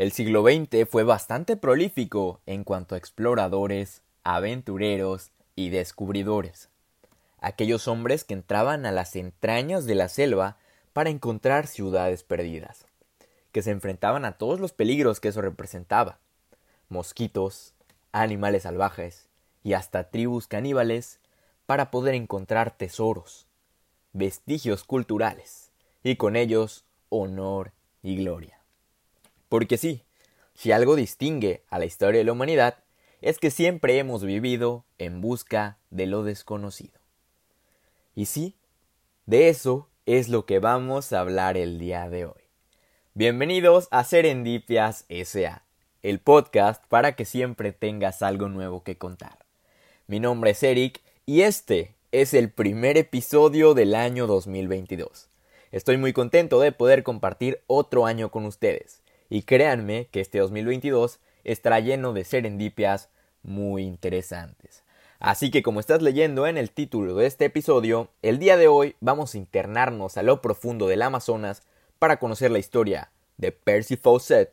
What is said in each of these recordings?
El siglo XX fue bastante prolífico en cuanto a exploradores, aventureros y descubridores. Aquellos hombres que entraban a las entrañas de la selva para encontrar ciudades perdidas, que se enfrentaban a todos los peligros que eso representaba. Mosquitos, animales salvajes y hasta tribus caníbales para poder encontrar tesoros, vestigios culturales y con ellos honor y gloria. Porque sí, si algo distingue a la historia de la humanidad, es que siempre hemos vivido en busca de lo desconocido. Y sí, de eso es lo que vamos a hablar el día de hoy. Bienvenidos a Serendipias SA, el podcast para que siempre tengas algo nuevo que contar. Mi nombre es Eric y este es el primer episodio del año 2022. Estoy muy contento de poder compartir otro año con ustedes y créanme que este 2022 estará lleno de serendipias muy interesantes. Así que como estás leyendo en el título de este episodio, el día de hoy vamos a internarnos a lo profundo del Amazonas para conocer la historia de Percy Fawcett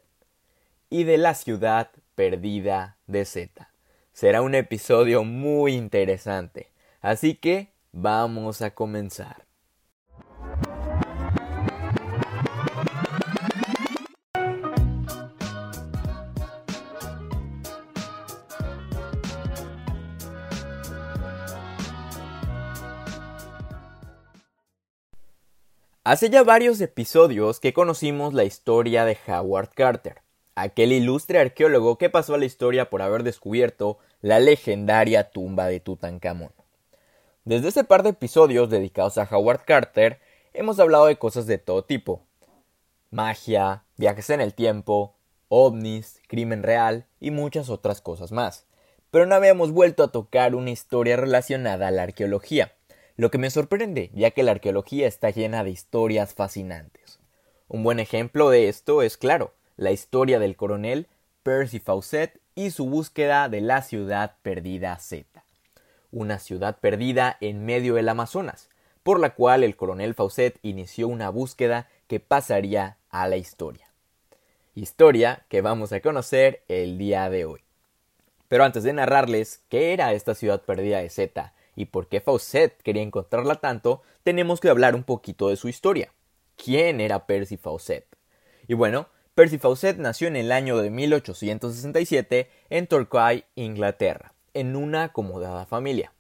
y de la ciudad perdida de Zeta. Será un episodio muy interesante, así que vamos a comenzar. Hace ya varios episodios que conocimos la historia de Howard Carter, aquel ilustre arqueólogo que pasó a la historia por haber descubierto la legendaria tumba de Tutankamón. Desde ese par de episodios dedicados a Howard Carter, hemos hablado de cosas de todo tipo. Magia, viajes en el tiempo, ovnis, crimen real y muchas otras cosas más. Pero no habíamos vuelto a tocar una historia relacionada a la arqueología lo que me sorprende, ya que la arqueología está llena de historias fascinantes. Un buen ejemplo de esto es, claro, la historia del coronel Percy Fawcett y su búsqueda de la ciudad perdida Z, una ciudad perdida en medio del Amazonas, por la cual el coronel Fawcett inició una búsqueda que pasaría a la historia. Historia que vamos a conocer el día de hoy. Pero antes de narrarles qué era esta ciudad perdida de Z y por qué Fawcett quería encontrarla tanto, tenemos que hablar un poquito de su historia. ¿Quién era Percy Fawcett? Y bueno, Percy Fawcett nació en el año de 1867 en Torquay, Inglaterra, en una acomodada familia.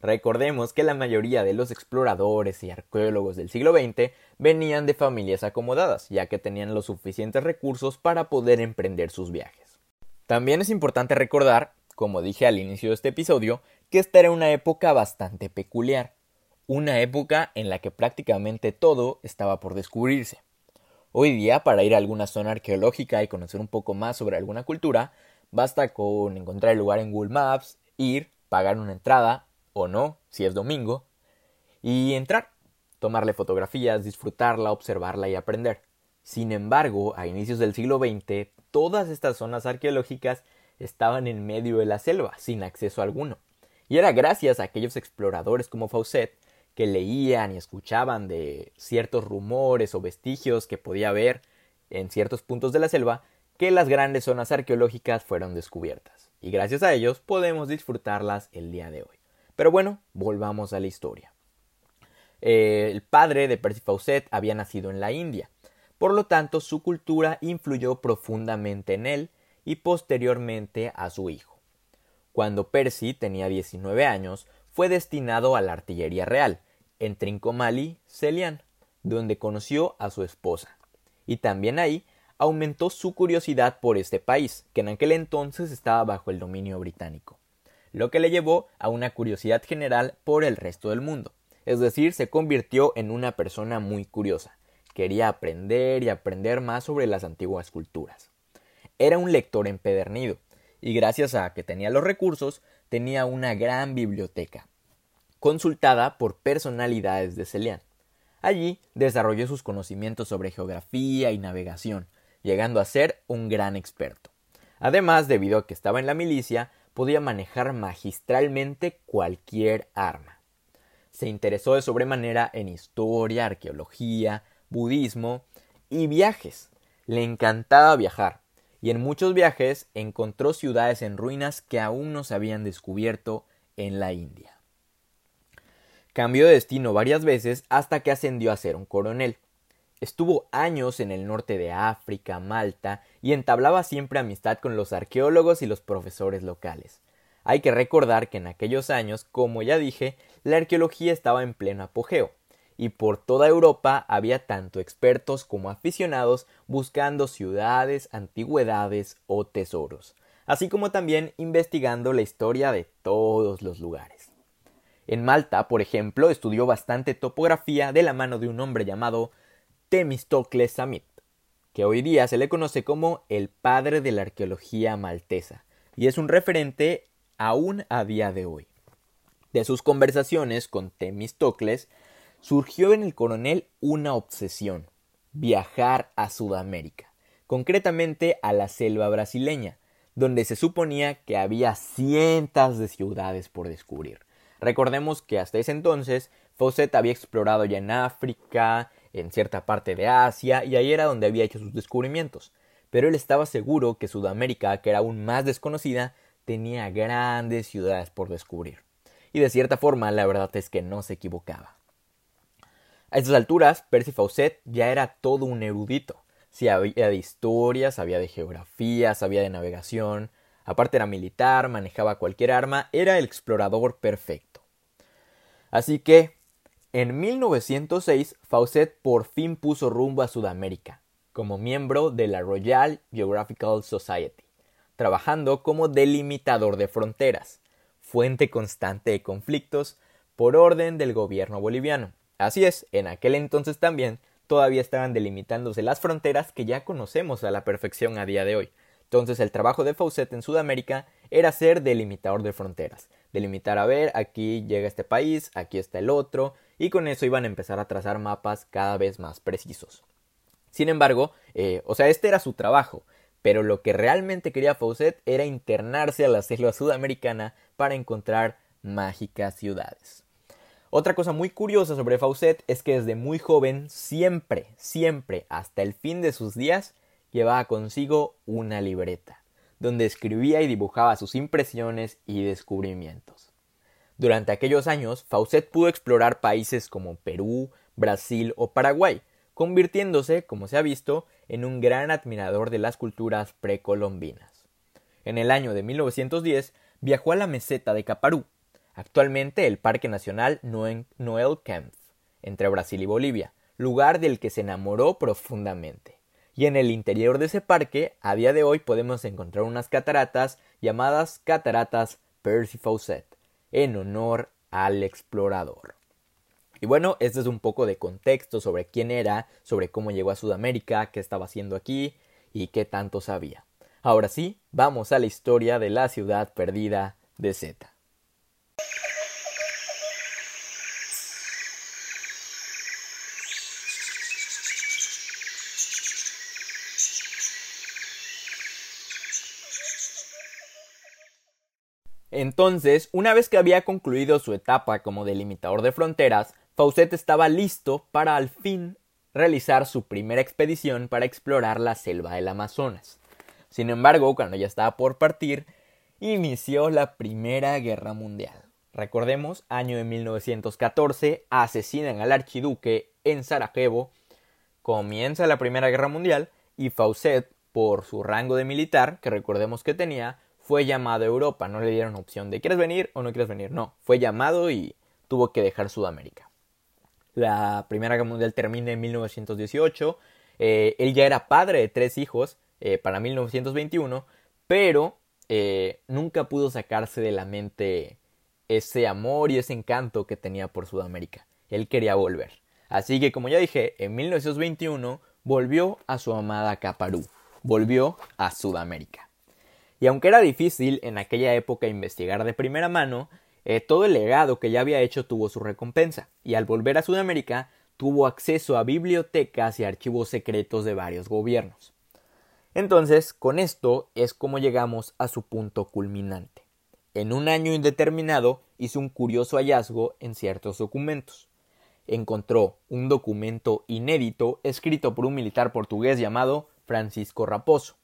Recordemos que la mayoría de los exploradores y arqueólogos del siglo XX venían de familias acomodadas, ya que tenían los suficientes recursos para poder emprender sus viajes. También es importante recordar, como dije al inicio de este episodio, que esta era una época bastante peculiar, una época en la que prácticamente todo estaba por descubrirse. Hoy día, para ir a alguna zona arqueológica y conocer un poco más sobre alguna cultura, basta con encontrar el lugar en Google Maps, ir, pagar una entrada, o no, si es domingo, y entrar, tomarle fotografías, disfrutarla, observarla y aprender. Sin embargo, a inicios del siglo XX, todas estas zonas arqueológicas estaban en medio de la selva, sin acceso alguno. Y era gracias a aquellos exploradores como Fawcett que leían y escuchaban de ciertos rumores o vestigios que podía haber en ciertos puntos de la selva que las grandes zonas arqueológicas fueron descubiertas. Y gracias a ellos podemos disfrutarlas el día de hoy. Pero bueno, volvamos a la historia. Eh, el padre de Percy Fawcett había nacido en la India, por lo tanto su cultura influyó profundamente en él y posteriormente a su hijo. Cuando Percy tenía 19 años, fue destinado a la artillería real, en Trincomalee, Celian, donde conoció a su esposa. Y también ahí aumentó su curiosidad por este país, que en aquel entonces estaba bajo el dominio británico, lo que le llevó a una curiosidad general por el resto del mundo. Es decir, se convirtió en una persona muy curiosa. Quería aprender y aprender más sobre las antiguas culturas. Era un lector empedernido, y gracias a que tenía los recursos, tenía una gran biblioteca, consultada por personalidades de Celian. Allí desarrolló sus conocimientos sobre geografía y navegación, llegando a ser un gran experto. Además, debido a que estaba en la milicia, podía manejar magistralmente cualquier arma. Se interesó de sobremanera en historia, arqueología, budismo y viajes. Le encantaba viajar, y en muchos viajes encontró ciudades en ruinas que aún no se habían descubierto en la India. Cambió de destino varias veces hasta que ascendió a ser un coronel. Estuvo años en el norte de África, Malta, y entablaba siempre amistad con los arqueólogos y los profesores locales. Hay que recordar que en aquellos años, como ya dije, la arqueología estaba en pleno apogeo, y por toda Europa había tanto expertos como aficionados buscando ciudades, antigüedades o tesoros, así como también investigando la historia de todos los lugares. En Malta, por ejemplo, estudió bastante topografía de la mano de un hombre llamado Temistocles Samit, que hoy día se le conoce como el padre de la arqueología maltesa, y es un referente aún a día de hoy. De sus conversaciones con Temistocles surgió en el coronel una obsesión, viajar a Sudamérica, concretamente a la selva brasileña, donde se suponía que había cientos de ciudades por descubrir. Recordemos que hasta ese entonces Fawcett había explorado ya en África, en cierta parte de Asia, y ahí era donde había hecho sus descubrimientos. Pero él estaba seguro que Sudamérica, que era aún más desconocida, tenía grandes ciudades por descubrir. Y de cierta forma, la verdad es que no se equivocaba. A estas alturas, Percy Fawcett ya era todo un erudito. Sabía de historia, sabía de geografía, sabía de navegación, aparte era militar, manejaba cualquier arma, era el explorador perfecto. Así que en 1906, Fawcett por fin puso rumbo a Sudamérica, como miembro de la Royal Geographical Society, trabajando como delimitador de fronteras, fuente constante de conflictos por orden del gobierno boliviano. Así es, en aquel entonces también todavía estaban delimitándose las fronteras que ya conocemos a la perfección a día de hoy. Entonces el trabajo de Fawcett en Sudamérica era ser delimitador de fronteras, delimitar a ver, aquí llega este país, aquí está el otro, y con eso iban a empezar a trazar mapas cada vez más precisos. Sin embargo, eh, o sea, este era su trabajo, pero lo que realmente quería Fawcett era internarse a la selva sudamericana para encontrar mágicas ciudades. Otra cosa muy curiosa sobre Fawcett es que desde muy joven siempre, siempre, hasta el fin de sus días, llevaba consigo una libreta, donde escribía y dibujaba sus impresiones y descubrimientos. Durante aquellos años, Fawcett pudo explorar países como Perú, Brasil o Paraguay, convirtiéndose, como se ha visto, en un gran admirador de las culturas precolombinas. En el año de 1910 viajó a la meseta de Caparú, actualmente el Parque Nacional Noel Kempf, entre Brasil y Bolivia, lugar del que se enamoró profundamente. Y en el interior de ese parque, a día de hoy podemos encontrar unas cataratas llamadas Cataratas Percy Fawcett en honor al explorador. Y bueno, este es un poco de contexto sobre quién era, sobre cómo llegó a Sudamérica, qué estaba haciendo aquí y qué tanto sabía. Ahora sí, vamos a la historia de la ciudad perdida de Zeta. Entonces, una vez que había concluido su etapa como delimitador de fronteras, Fawcett estaba listo para al fin realizar su primera expedición para explorar la selva del Amazonas. Sin embargo, cuando ya estaba por partir, inició la Primera Guerra Mundial. Recordemos, año de 1914, asesinan al archiduque en Sarajevo, comienza la Primera Guerra Mundial y Fawcett, por su rango de militar, que recordemos que tenía, fue llamado a Europa, no le dieron opción de ¿quieres venir o no quieres venir? No, fue llamado y tuvo que dejar Sudamérica. La Primera Guerra Mundial termina en 1918, eh, él ya era padre de tres hijos eh, para 1921, pero eh, nunca pudo sacarse de la mente ese amor y ese encanto que tenía por Sudamérica. Él quería volver. Así que, como ya dije, en 1921 volvió a su amada Caparú, volvió a Sudamérica. Y aunque era difícil en aquella época investigar de primera mano, eh, todo el legado que ya había hecho tuvo su recompensa, y al volver a Sudamérica tuvo acceso a bibliotecas y archivos secretos de varios gobiernos. Entonces, con esto es como llegamos a su punto culminante. En un año indeterminado hizo un curioso hallazgo en ciertos documentos. Encontró un documento inédito escrito por un militar portugués llamado Francisco Raposo,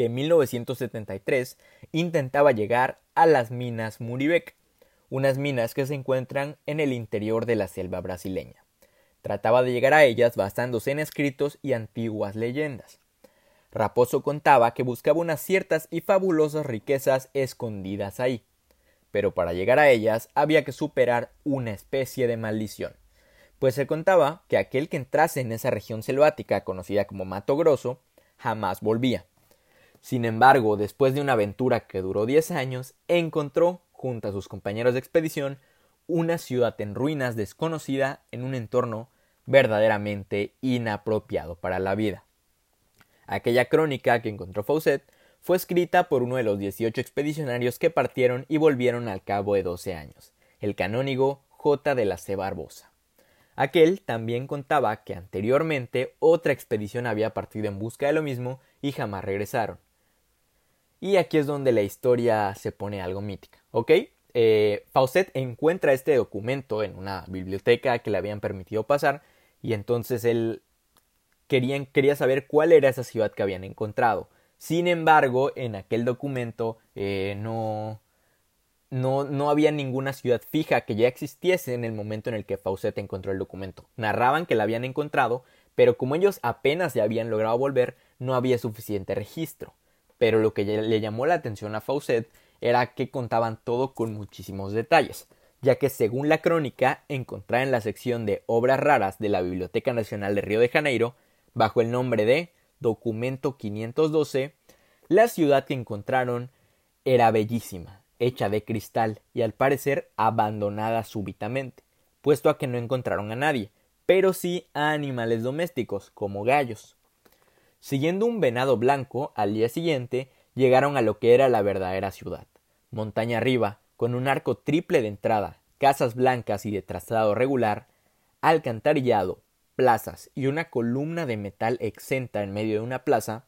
que en 1973 intentaba llegar a las minas Muribec, unas minas que se encuentran en el interior de la selva brasileña. Trataba de llegar a ellas basándose en escritos y antiguas leyendas. Raposo contaba que buscaba unas ciertas y fabulosas riquezas escondidas ahí, pero para llegar a ellas había que superar una especie de maldición, pues se contaba que aquel que entrase en esa región selvática conocida como Mato Grosso jamás volvía. Sin embargo, después de una aventura que duró diez años, encontró, junto a sus compañeros de expedición, una ciudad en ruinas desconocida en un entorno verdaderamente inapropiado para la vida. Aquella crónica que encontró Fawcett fue escrita por uno de los 18 expedicionarios que partieron y volvieron al cabo de 12 años, el canónigo J. de la C. Barbosa. Aquel también contaba que anteriormente otra expedición había partido en busca de lo mismo y jamás regresaron. Y aquí es donde la historia se pone algo mítica, ¿ok? Eh, encuentra este documento en una biblioteca que le habían permitido pasar y entonces él quería saber cuál era esa ciudad que habían encontrado. Sin embargo, en aquel documento eh, no, no, no, había ninguna ciudad fija que ya existiese en el momento en el que Fawcett encontró el documento. Narraban que la habían encontrado, pero como ellos apenas ya habían logrado volver, no había suficiente registro. Pero lo que le llamó la atención a Fawcett era que contaban todo con muchísimos detalles, ya que según la crónica encontrada en la sección de obras raras de la Biblioteca Nacional de Río de Janeiro, bajo el nombre de Documento 512, la ciudad que encontraron era bellísima, hecha de cristal y al parecer abandonada súbitamente, puesto a que no encontraron a nadie, pero sí a animales domésticos, como gallos. Siguiendo un venado blanco, al día siguiente llegaron a lo que era la verdadera ciudad, montaña arriba, con un arco triple de entrada, casas blancas y de trazado regular, alcantarillado, plazas y una columna de metal exenta en medio de una plaza,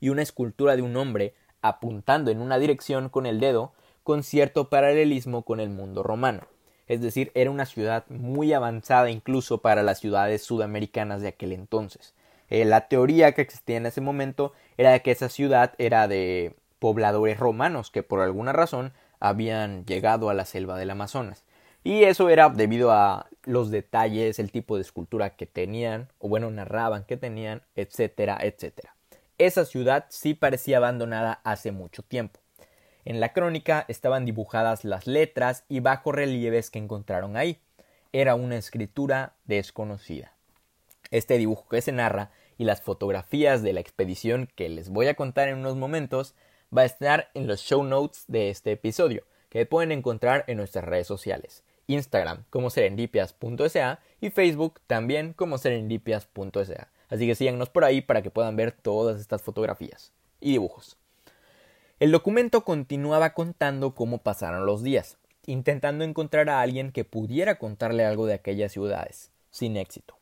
y una escultura de un hombre apuntando en una dirección con el dedo, con cierto paralelismo con el mundo romano. Es decir, era una ciudad muy avanzada incluso para las ciudades sudamericanas de aquel entonces. Eh, la teoría que existía en ese momento era que esa ciudad era de pobladores romanos que por alguna razón habían llegado a la selva del Amazonas. Y eso era debido a los detalles, el tipo de escultura que tenían, o bueno, narraban que tenían, etcétera, etcétera. Esa ciudad sí parecía abandonada hace mucho tiempo. En la crónica estaban dibujadas las letras y bajo relieves que encontraron ahí. Era una escritura desconocida. Este dibujo que se narra y las fotografías de la expedición que les voy a contar en unos momentos va a estar en los show notes de este episodio, que pueden encontrar en nuestras redes sociales. Instagram como serendipias.sa y Facebook también como serendipias.sa. Así que síganos por ahí para que puedan ver todas estas fotografías y dibujos. El documento continuaba contando cómo pasaron los días, intentando encontrar a alguien que pudiera contarle algo de aquellas ciudades, sin éxito.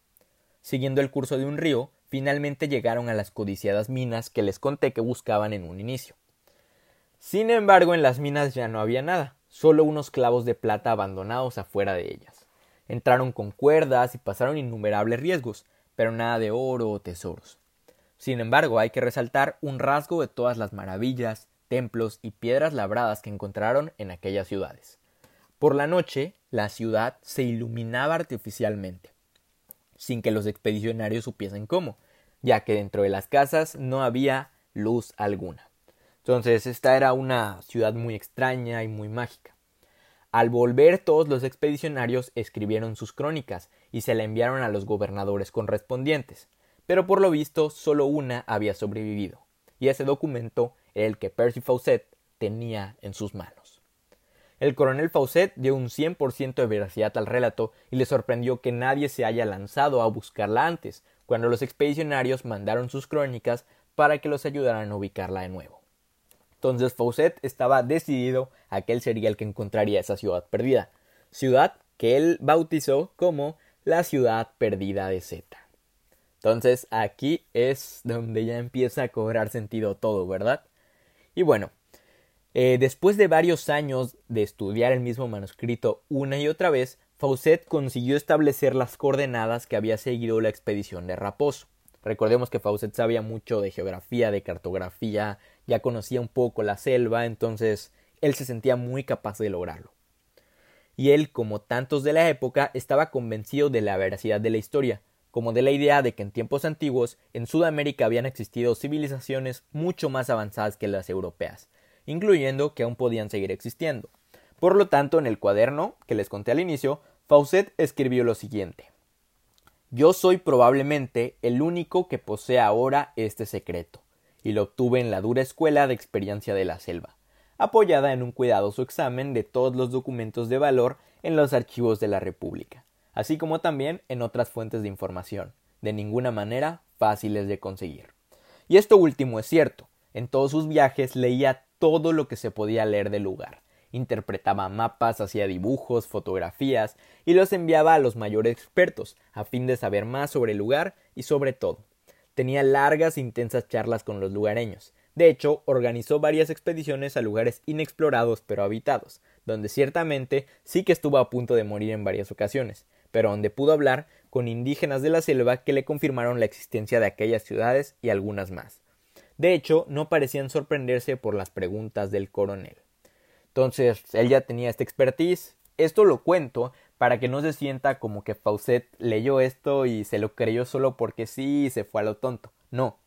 Siguiendo el curso de un río, finalmente llegaron a las codiciadas minas que les conté que buscaban en un inicio. Sin embargo, en las minas ya no había nada, solo unos clavos de plata abandonados afuera de ellas. Entraron con cuerdas y pasaron innumerables riesgos, pero nada de oro o tesoros. Sin embargo, hay que resaltar un rasgo de todas las maravillas, templos y piedras labradas que encontraron en aquellas ciudades. Por la noche, la ciudad se iluminaba artificialmente, sin que los expedicionarios supiesen cómo, ya que dentro de las casas no había luz alguna. Entonces, esta era una ciudad muy extraña y muy mágica. Al volver todos los expedicionarios escribieron sus crónicas y se la enviaron a los gobernadores correspondientes, pero por lo visto solo una había sobrevivido, y ese documento era el que Percy Fawcett tenía en sus manos. El coronel Fawcett dio un 100% de veracidad al relato y le sorprendió que nadie se haya lanzado a buscarla antes, cuando los expedicionarios mandaron sus crónicas para que los ayudaran a ubicarla de nuevo. Entonces Fawcett estaba decidido a que él sería el que encontraría esa ciudad perdida. Ciudad que él bautizó como la ciudad perdida de Z. Entonces aquí es donde ya empieza a cobrar sentido todo, ¿verdad? Y bueno, eh, después de varios años de estudiar el mismo manuscrito una y otra vez, Fawcett consiguió establecer las coordenadas que había seguido la expedición de Raposo. Recordemos que Fawcett sabía mucho de geografía, de cartografía, ya conocía un poco la selva, entonces él se sentía muy capaz de lograrlo. Y él, como tantos de la época, estaba convencido de la veracidad de la historia, como de la idea de que en tiempos antiguos en Sudamérica habían existido civilizaciones mucho más avanzadas que las europeas, incluyendo que aún podían seguir existiendo. Por lo tanto, en el cuaderno que les conté al inicio, Fawcett escribió lo siguiente Yo soy probablemente el único que posee ahora este secreto, y lo obtuve en la dura escuela de experiencia de la selva, apoyada en un cuidadoso examen de todos los documentos de valor en los archivos de la República así como también en otras fuentes de información, de ninguna manera fáciles de conseguir. Y esto último es cierto, en todos sus viajes leía todo lo que se podía leer del lugar, interpretaba mapas, hacía dibujos, fotografías y los enviaba a los mayores expertos, a fin de saber más sobre el lugar y sobre todo. Tenía largas e intensas charlas con los lugareños. De hecho, organizó varias expediciones a lugares inexplorados pero habitados, donde ciertamente sí que estuvo a punto de morir en varias ocasiones, pero donde pudo hablar con indígenas de la selva que le confirmaron la existencia de aquellas ciudades y algunas más. De hecho, no parecían sorprenderse por las preguntas del coronel. Entonces, él ya tenía esta expertise. Esto lo cuento para que no se sienta como que Fawcett leyó esto y se lo creyó solo porque sí y se fue a lo tonto. No.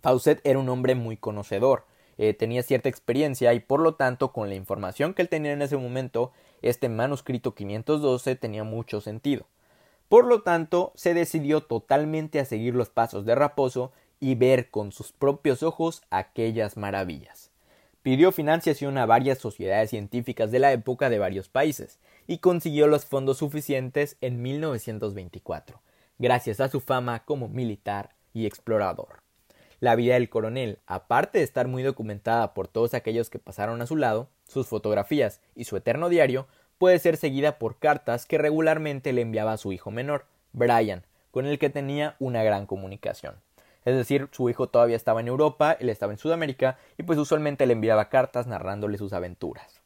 Fawcett era un hombre muy conocedor, eh, tenía cierta experiencia y por lo tanto con la información que él tenía en ese momento este manuscrito 512 tenía mucho sentido. Por lo tanto, se decidió totalmente a seguir los pasos de Raposo y ver con sus propios ojos aquellas maravillas. Pidió financiación a varias sociedades científicas de la época de varios países y consiguió los fondos suficientes en 1924, gracias a su fama como militar y explorador. La vida del coronel, aparte de estar muy documentada por todos aquellos que pasaron a su lado, sus fotografías y su eterno diario puede ser seguida por cartas que regularmente le enviaba a su hijo menor, Brian, con el que tenía una gran comunicación. Es decir, su hijo todavía estaba en Europa, él estaba en Sudamérica, y pues usualmente le enviaba cartas narrándole sus aventuras.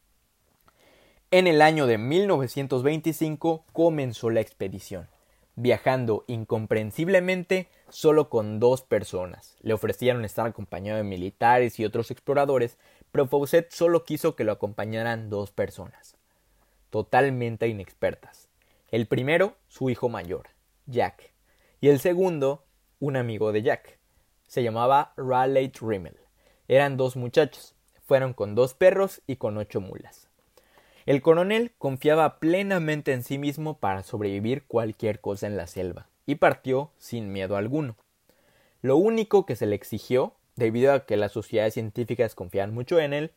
En el año de 1925 comenzó la expedición, viajando incomprensiblemente solo con dos personas. Le ofrecieron estar acompañado de militares y otros exploradores, pero Fawcett solo quiso que lo acompañaran dos personas, totalmente inexpertas. El primero, su hijo mayor, Jack, y el segundo, un amigo de Jack. Se llamaba Raleigh Rimmel. Eran dos muchachos, fueron con dos perros y con ocho mulas. El coronel confiaba plenamente en sí mismo para sobrevivir cualquier cosa en la selva, y partió sin miedo alguno. Lo único que se le exigió debido a que las sociedades científicas confían mucho en él,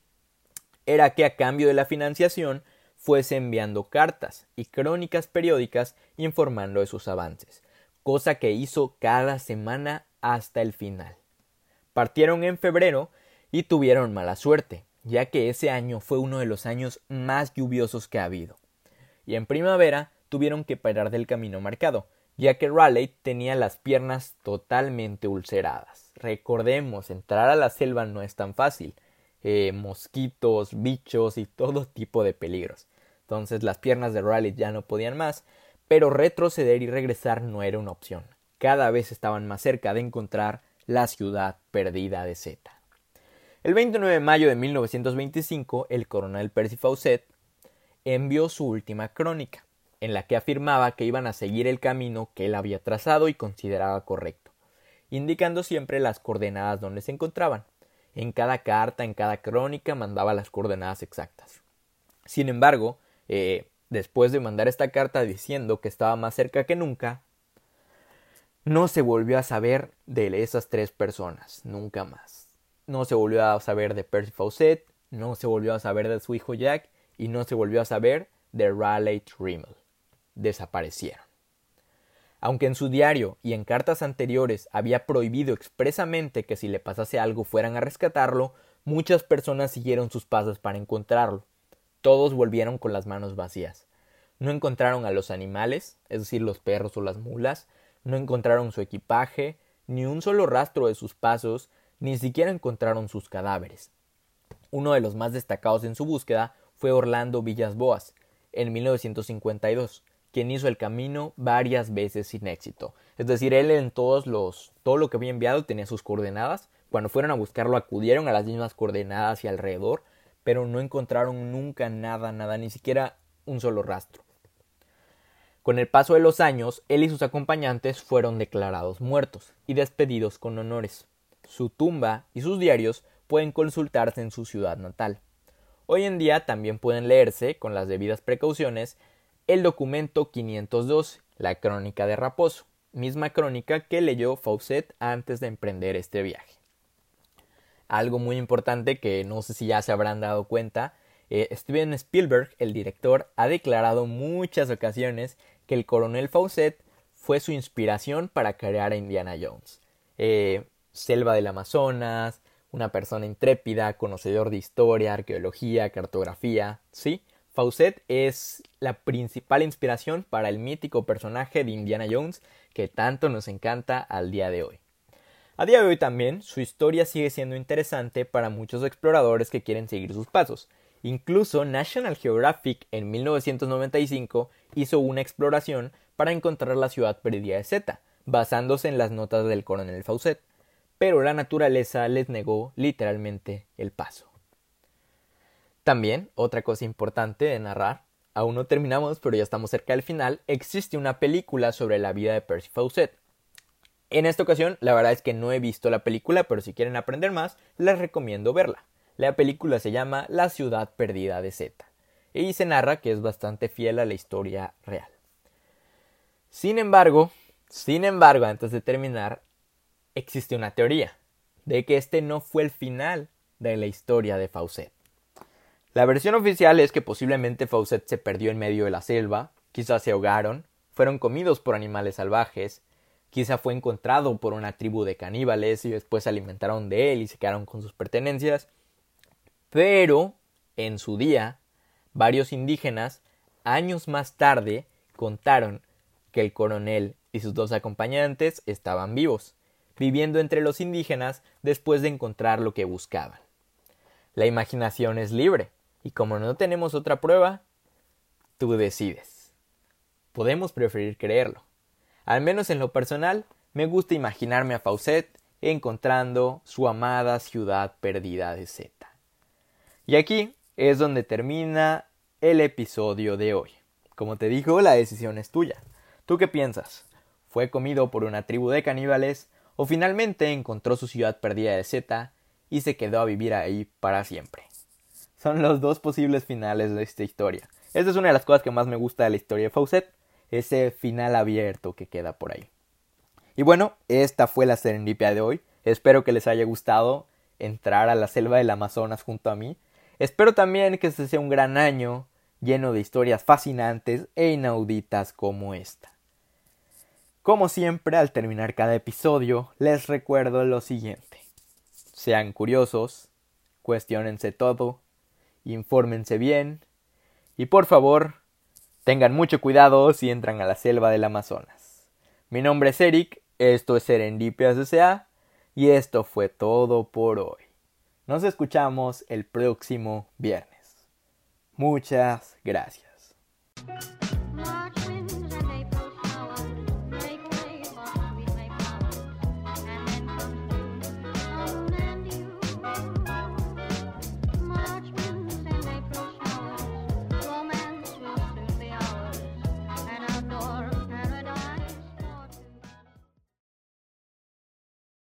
era que a cambio de la financiación fuese enviando cartas y crónicas periódicas informando de sus avances, cosa que hizo cada semana hasta el final. Partieron en febrero y tuvieron mala suerte, ya que ese año fue uno de los años más lluviosos que ha habido. Y en primavera tuvieron que parar del camino marcado, ya que Raleigh tenía las piernas totalmente ulceradas. Recordemos, entrar a la selva no es tan fácil. Eh, mosquitos, bichos y todo tipo de peligros. Entonces las piernas de Raleigh ya no podían más, pero retroceder y regresar no era una opción. Cada vez estaban más cerca de encontrar la ciudad perdida de Zeta. El 29 de mayo de 1925, el coronel Percy Fawcett envió su última crónica, en la que afirmaba que iban a seguir el camino que él había trazado y consideraba correcto, indicando siempre las coordenadas donde se encontraban. En cada carta, en cada crónica, mandaba las coordenadas exactas. Sin embargo, eh, después de mandar esta carta diciendo que estaba más cerca que nunca, no se volvió a saber de esas tres personas, nunca más. No se volvió a saber de Percy Fawcett, no se volvió a saber de su hijo Jack y no se volvió a saber de Raleigh Rimmel desaparecieron. Aunque en su diario y en cartas anteriores había prohibido expresamente que si le pasase algo fueran a rescatarlo, muchas personas siguieron sus pasos para encontrarlo. Todos volvieron con las manos vacías. No encontraron a los animales, es decir, los perros o las mulas, no encontraron su equipaje, ni un solo rastro de sus pasos, ni siquiera encontraron sus cadáveres. Uno de los más destacados en su búsqueda fue Orlando Villas Boas, en 1952, quien hizo el camino varias veces sin éxito. Es decir, él en todos los, todo lo que había enviado tenía sus coordenadas. Cuando fueron a buscarlo acudieron a las mismas coordenadas y alrededor, pero no encontraron nunca nada, nada, ni siquiera un solo rastro. Con el paso de los años, él y sus acompañantes fueron declarados muertos y despedidos con honores. Su tumba y sus diarios pueden consultarse en su ciudad natal. Hoy en día también pueden leerse, con las debidas precauciones, el documento 502, la crónica de Raposo, misma crónica que leyó Fawcett antes de emprender este viaje. Algo muy importante que no sé si ya se habrán dado cuenta, eh, Steven Spielberg, el director, ha declarado muchas ocasiones que el coronel Fawcett fue su inspiración para crear a Indiana Jones. Eh, selva del Amazonas, una persona intrépida, conocedor de historia, arqueología, cartografía, ¿sí? Fawcett es la principal inspiración para el mítico personaje de Indiana Jones que tanto nos encanta al día de hoy. A día de hoy también su historia sigue siendo interesante para muchos exploradores que quieren seguir sus pasos. Incluso National Geographic en 1995 hizo una exploración para encontrar la ciudad perdida de Z, basándose en las notas del coronel Fawcett pero la naturaleza les negó literalmente el paso. También, otra cosa importante de narrar, aún no terminamos, pero ya estamos cerca del final, existe una película sobre la vida de Percy Fawcett. En esta ocasión, la verdad es que no he visto la película, pero si quieren aprender más, les recomiendo verla. La película se llama La ciudad perdida de Z, y se narra que es bastante fiel a la historia real. Sin embargo, sin embargo, antes de terminar, existe una teoría de que este no fue el final de la historia de Fawcett. La versión oficial es que posiblemente Fawcett se perdió en medio de la selva, quizás se ahogaron, fueron comidos por animales salvajes, quizá fue encontrado por una tribu de caníbales y después se alimentaron de él y se quedaron con sus pertenencias, pero en su día varios indígenas años más tarde contaron que el coronel y sus dos acompañantes estaban vivos viviendo entre los indígenas después de encontrar lo que buscaban. La imaginación es libre, y como no tenemos otra prueba, tú decides. Podemos preferir creerlo. Al menos en lo personal, me gusta imaginarme a Fawcett encontrando su amada ciudad perdida de Z. Y aquí es donde termina el episodio de hoy. Como te dijo, la decisión es tuya. ¿Tú qué piensas? ¿Fue comido por una tribu de caníbales o finalmente encontró su ciudad perdida de Z y se quedó a vivir ahí para siempre. Son los dos posibles finales de esta historia. Esta es una de las cosas que más me gusta de la historia de Fawcett, ese final abierto que queda por ahí. Y bueno, esta fue la serendipia de hoy. Espero que les haya gustado entrar a la selva del Amazonas junto a mí. Espero también que este sea un gran año lleno de historias fascinantes e inauditas como esta. Como siempre, al terminar cada episodio, les recuerdo lo siguiente. Sean curiosos, cuestionense todo, infórmense bien y por favor, tengan mucho cuidado si entran a la selva del Amazonas. Mi nombre es Eric, esto es Serendipias S.A. y esto fue todo por hoy. Nos escuchamos el próximo viernes. Muchas gracias.